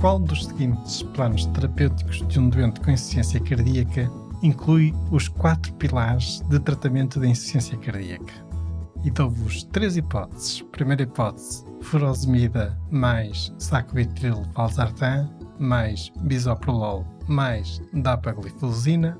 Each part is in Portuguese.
Qual dos seguintes planos terapêuticos de um doente com insuficiência cardíaca inclui os quatro pilares de tratamento da insuficiência cardíaca? E dou-vos três hipóteses. Primeira hipótese, furosemida mais sacubitril valsartan mais bisoprolol mais dapagliflozina.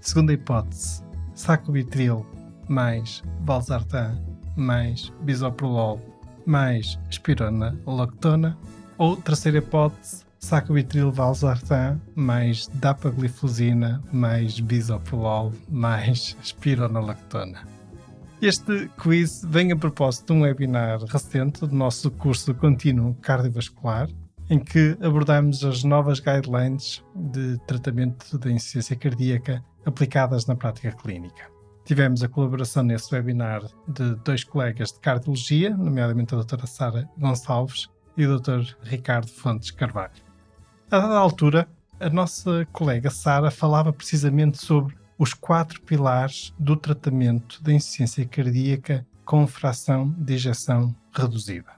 Segunda hipótese, sacubitril mais valsartan mais bisoprolol mais espirona lactona. Ou terceira hipótese, sacubitril valsartan mais dapagliflozina mais bisoprolol mais espironolactona. Este quiz vem a propósito de um webinar recente do nosso curso contínuo cardiovascular, em que abordamos as novas guidelines de tratamento da insuficiência cardíaca aplicadas na prática clínica. Tivemos a colaboração nesse webinar de dois colegas de cardiologia, nomeadamente a doutora Sara Gonçalves e o Dr. Ricardo Fontes Carvalho. A dada altura, a nossa colega Sara falava precisamente sobre os quatro pilares do tratamento da insuficiência cardíaca com fração de ejeção reduzida.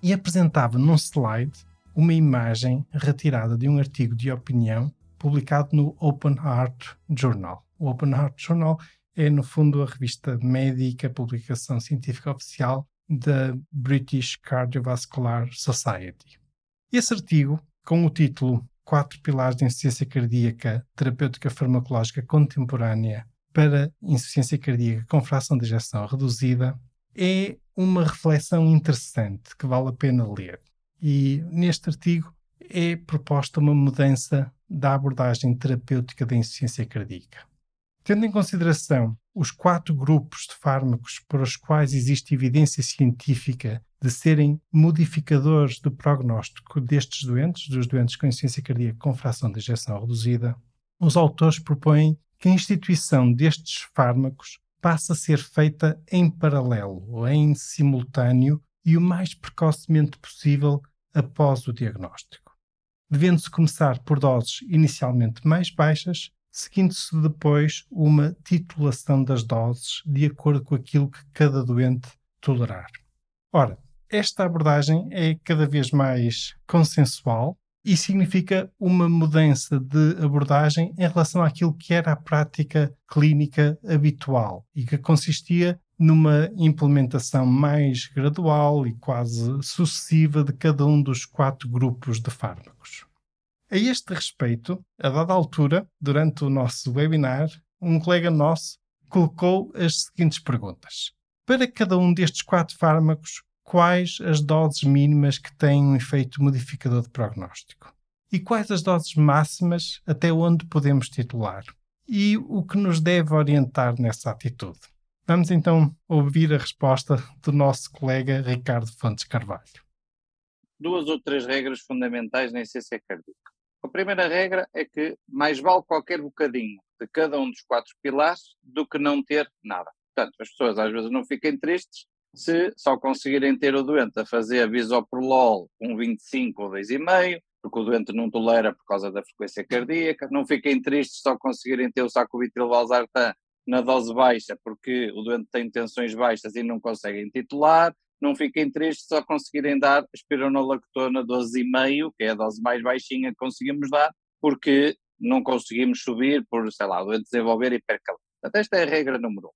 E apresentava num slide uma imagem retirada de um artigo de opinião publicado no Open Heart Journal. O Open Heart Journal é, no fundo, a revista médica, publicação científica oficial da British Cardiovascular Society. Esse artigo, com o título Quatro Pilares de Insuficiência Cardíaca Terapêutica Farmacológica Contemporânea para Insuficiência Cardíaca com Fração de Ejeção Reduzida, é uma reflexão interessante que vale a pena ler. E neste artigo é proposta uma mudança da abordagem terapêutica da insuficiência cardíaca. Tendo em consideração os quatro grupos de fármacos para os quais existe evidência científica de serem modificadores do prognóstico destes doentes, dos doentes com insuficiência cardíaca com fração de ejeção reduzida, os autores propõem que a instituição destes fármacos passe a ser feita em paralelo ou em simultâneo e o mais precocemente possível após o diagnóstico. Devendo-se começar por doses inicialmente mais baixas seguindo-se depois uma titulação das doses de acordo com aquilo que cada doente tolerar. Ora, esta abordagem é cada vez mais consensual e significa uma mudança de abordagem em relação àquilo que era a prática clínica habitual e que consistia numa implementação mais gradual e quase sucessiva de cada um dos quatro grupos de fármacos. A este respeito, a dada altura, durante o nosso webinar, um colega nosso colocou as seguintes perguntas. Para cada um destes quatro fármacos, quais as doses mínimas que têm um efeito modificador de prognóstico? E quais as doses máximas até onde podemos titular? E o que nos deve orientar nessa atitude? Vamos então ouvir a resposta do nosso colega Ricardo Fontes Carvalho. Duas ou três regras fundamentais na essência cardíaca. A primeira regra é que mais vale qualquer bocadinho de cada um dos quatro pilares do que não ter nada. Portanto, as pessoas às vezes não fiquem tristes se só conseguirem ter o doente a fazer bisoprolol 1,25 ou 2,5, porque o doente não tolera por causa da frequência cardíaca. Não fiquem tristes só conseguirem ter o sacubitril valsartan na dose baixa, porque o doente tem tensões baixas e não conseguem titular não fiquem tristes só conseguirem dar espironolactona 12,5, que é a dose mais baixinha que conseguimos dar, porque não conseguimos subir por, sei lá, desenvolver hipercalor. Portanto, esta é a regra número um.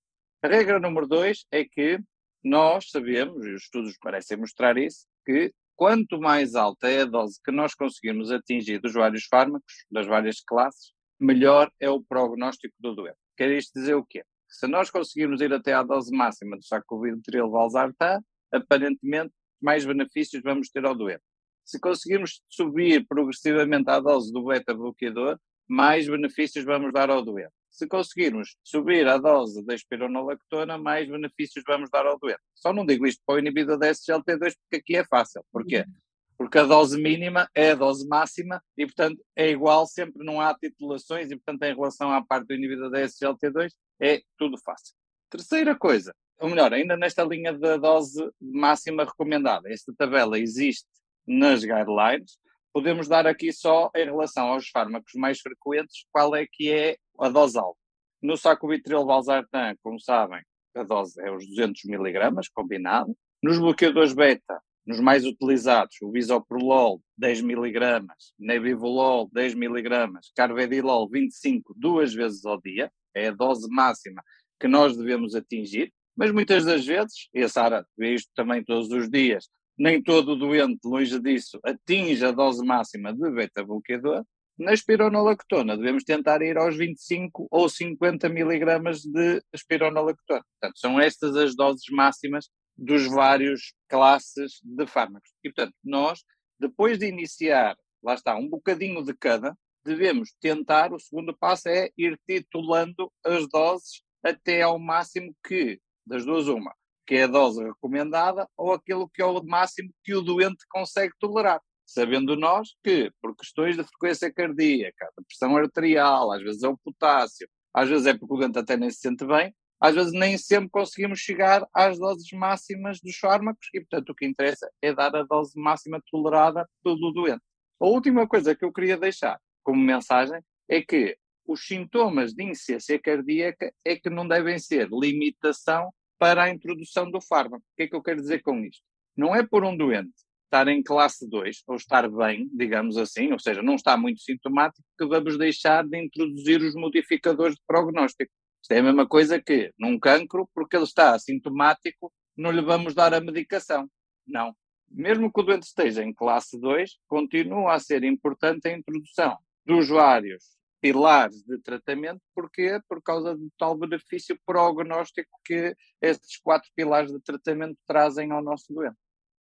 A regra número dois é que nós sabemos, e os estudos parecem mostrar isso, que quanto mais alta é a dose que nós conseguimos atingir dos vários fármacos, das várias classes, melhor é o prognóstico do doente. Quer isto dizer o quê? Se nós conseguirmos ir até à dose máxima do sacubitril valsartan, aparentemente mais benefícios vamos ter ao doente. Se conseguirmos subir progressivamente a dose do beta-bloqueador, mais benefícios vamos dar ao doente. se conseguirmos subir a dose da espironolactona, mais benefícios vamos dar ao doente. Só não digo isto para o inibidor da SGLT2 porque aqui é fácil. Porquê? Uhum. Porque a dose mínima é a dose máxima e, portanto, é igual, sempre não há titulações e, portanto, em relação à parte do inibidor da SGLT2, é tudo fácil. Terceira coisa, ou melhor, ainda nesta linha da dose máxima recomendada, esta tabela existe nas guidelines, podemos dar aqui só em relação aos fármacos mais frequentes qual é que é a dose alta. No sacubitril valsartan, como sabem, a dose é os 200 mg combinado. Nos bloqueadores beta, nos mais utilizados, o bisoprolol 10 mg, nebivolol 10 mg, carvedilol 25 duas vezes ao dia, é a dose máxima que nós devemos atingir, mas muitas das vezes, e a Sara vê isto também todos os dias, nem todo doente, longe disso, atinge a dose máxima de beta-bloqueador, na espironolactona devemos tentar ir aos 25 ou 50 miligramas de espironolactona. Portanto, são estas as doses máximas dos vários classes de fármacos. E, portanto, nós, depois de iniciar, lá está, um bocadinho de cada, devemos tentar, o segundo passo é ir titulando as doses até ao máximo que, das duas uma, que é a dose recomendada, ou aquilo que é o máximo que o doente consegue tolerar. Sabendo nós que, por questões de frequência cardíaca, de pressão arterial, às vezes é o potássio, às vezes é porque o doente até nem se sente bem, às vezes nem sempre conseguimos chegar às doses máximas dos fármacos e, portanto, o que interessa é dar a dose máxima tolerada pelo doente. A última coisa que eu queria deixar como mensagem é que os sintomas de insuficiência cardíaca é que não devem ser limitação para a introdução do fármaco. O que é que eu quero dizer com isto? Não é por um doente estar em classe 2 ou estar bem, digamos assim, ou seja, não está muito sintomático, que vamos deixar de introduzir os modificadores de prognóstico. Isto é a mesma coisa que num cancro, porque ele está assintomático, não lhe vamos dar a medicação. Não. Mesmo que o doente esteja em classe 2, continua a ser importante a introdução dos vários pilares de tratamento, porque Por causa do tal benefício prognóstico que estes quatro pilares de tratamento trazem ao nosso doente.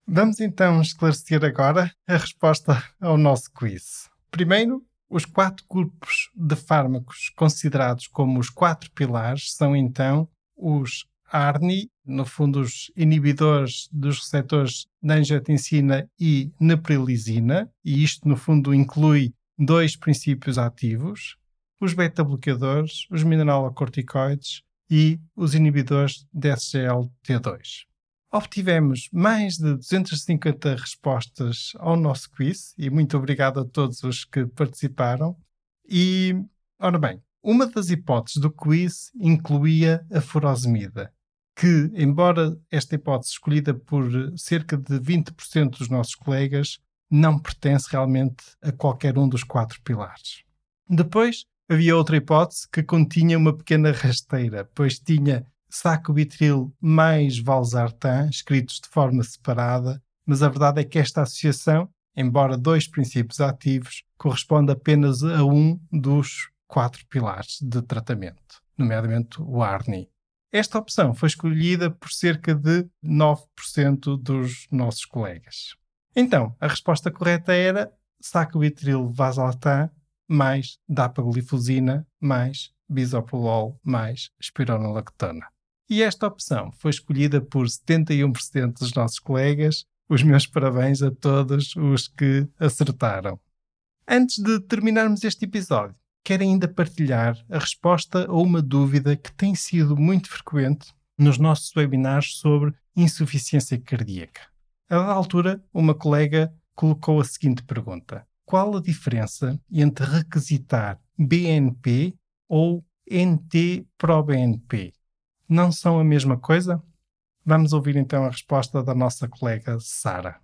Vamos então esclarecer agora a resposta ao nosso quiz. Primeiro, os quatro grupos de fármacos considerados como os quatro pilares são então os ARNI, no fundo os inibidores dos receptores de angiotensina e neprilizina, e isto no fundo inclui dois princípios ativos, os beta-bloqueadores, os mineralocorticoides e os inibidores de SGLT2. Obtivemos mais de 250 respostas ao nosso quiz e muito obrigado a todos os que participaram. E, ora bem, uma das hipóteses do quiz incluía a furosemida, que, embora esta hipótese escolhida por cerca de 20% dos nossos colegas, não pertence realmente a qualquer um dos quatro pilares. Depois, havia outra hipótese que continha uma pequena rasteira, pois tinha sacubitril mais valsartan escritos de forma separada, mas a verdade é que esta associação, embora dois princípios ativos, corresponde apenas a um dos quatro pilares de tratamento, nomeadamente o ARNI. Esta opção foi escolhida por cerca de 9% dos nossos colegas. Então, a resposta correta era sacubitril valsartan mais dapaglifosina mais bisoprolol mais espironolactona. E esta opção foi escolhida por 71% dos nossos colegas. Os meus parabéns a todos os que acertaram. Antes de terminarmos este episódio, quero ainda partilhar a resposta a uma dúvida que tem sido muito frequente nos nossos webinars sobre insuficiência cardíaca. A dada altura, uma colega colocou a seguinte pergunta: Qual a diferença entre requisitar BNP ou NT-proBNP? Não são a mesma coisa? Vamos ouvir então a resposta da nossa colega Sara.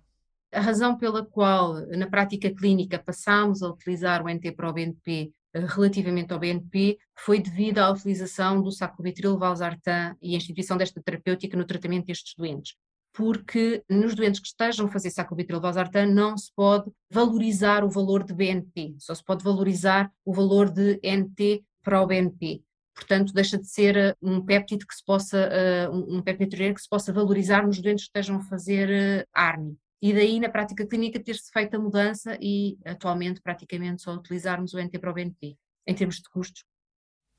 A razão pela qual, na prática clínica, passámos a utilizar o NT-proBNP eh, relativamente ao BNP foi devido à utilização do sacubitril valsartan e a instituição desta terapêutica no tratamento destes doentes porque nos doentes que estejam a fazer sacubitril valsartan não se pode valorizar o valor de BNP, só se pode valorizar o valor de NT para o BNP. Portanto, deixa de ser eh, um péptido que se possa, uh, um péptido que se possa valorizar nos doentes que estejam a fazer uh, ARNI. E daí, na prática clínica, ter-se feito a mudança e, atualmente, praticamente só utilizarmos o NT para o BNP, em termos de custos.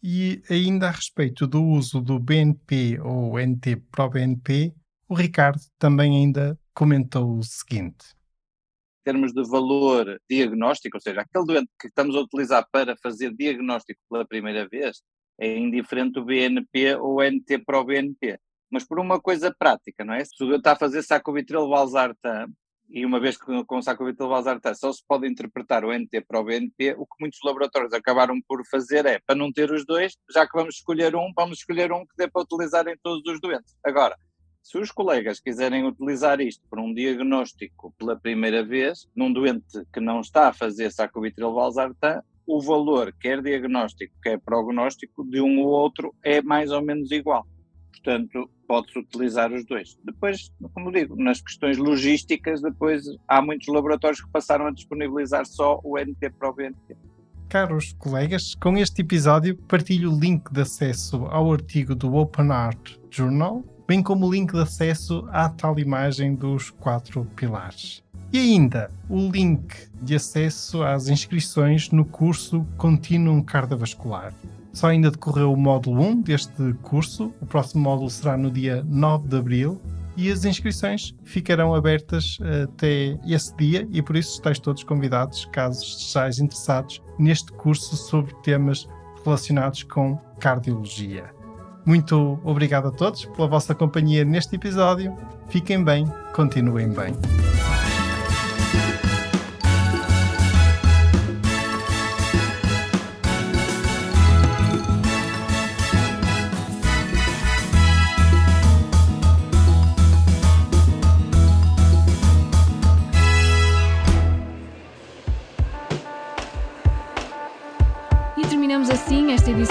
E ainda a respeito do uso do BNP ou NT Pro BNP, o Ricardo também ainda comentou o seguinte. Em termos de valor diagnóstico, ou seja, aquele doente que estamos a utilizar para fazer diagnóstico pela primeira vez, é indiferente o BNP ou NT Pro BNP. Mas por uma coisa prática, não é? Se o doente está a fazer sacubitril valsartan e uma vez que com o sacubitril valsartan só se pode interpretar o NT para o BNP, o que muitos laboratórios acabaram por fazer é, para não ter os dois, já que vamos escolher um, vamos escolher um que dê para utilizar em todos os doentes. Agora, se os colegas quiserem utilizar isto para um diagnóstico pela primeira vez, num doente que não está a fazer sacubitril valsartan, o valor, quer diagnóstico, quer prognóstico, de um ou outro é mais ou menos igual. Portanto, pode-se utilizar os dois. Depois, como digo, nas questões logísticas, depois há muitos laboratórios que passaram a disponibilizar só o NT para o BNT. Caros colegas, com este episódio partilho o link de acesso ao artigo do Open Art Journal, bem como o link de acesso à tal imagem dos quatro pilares. E ainda o link de acesso às inscrições no curso Continuum Cardiovascular. Só ainda decorreu o módulo 1 deste curso, o próximo módulo será no dia 9 de abril e as inscrições ficarão abertas até esse dia e por isso estáis todos convidados, caso estejais interessados neste curso sobre temas relacionados com cardiologia. Muito obrigado a todos pela vossa companhia neste episódio. Fiquem bem, continuem bem.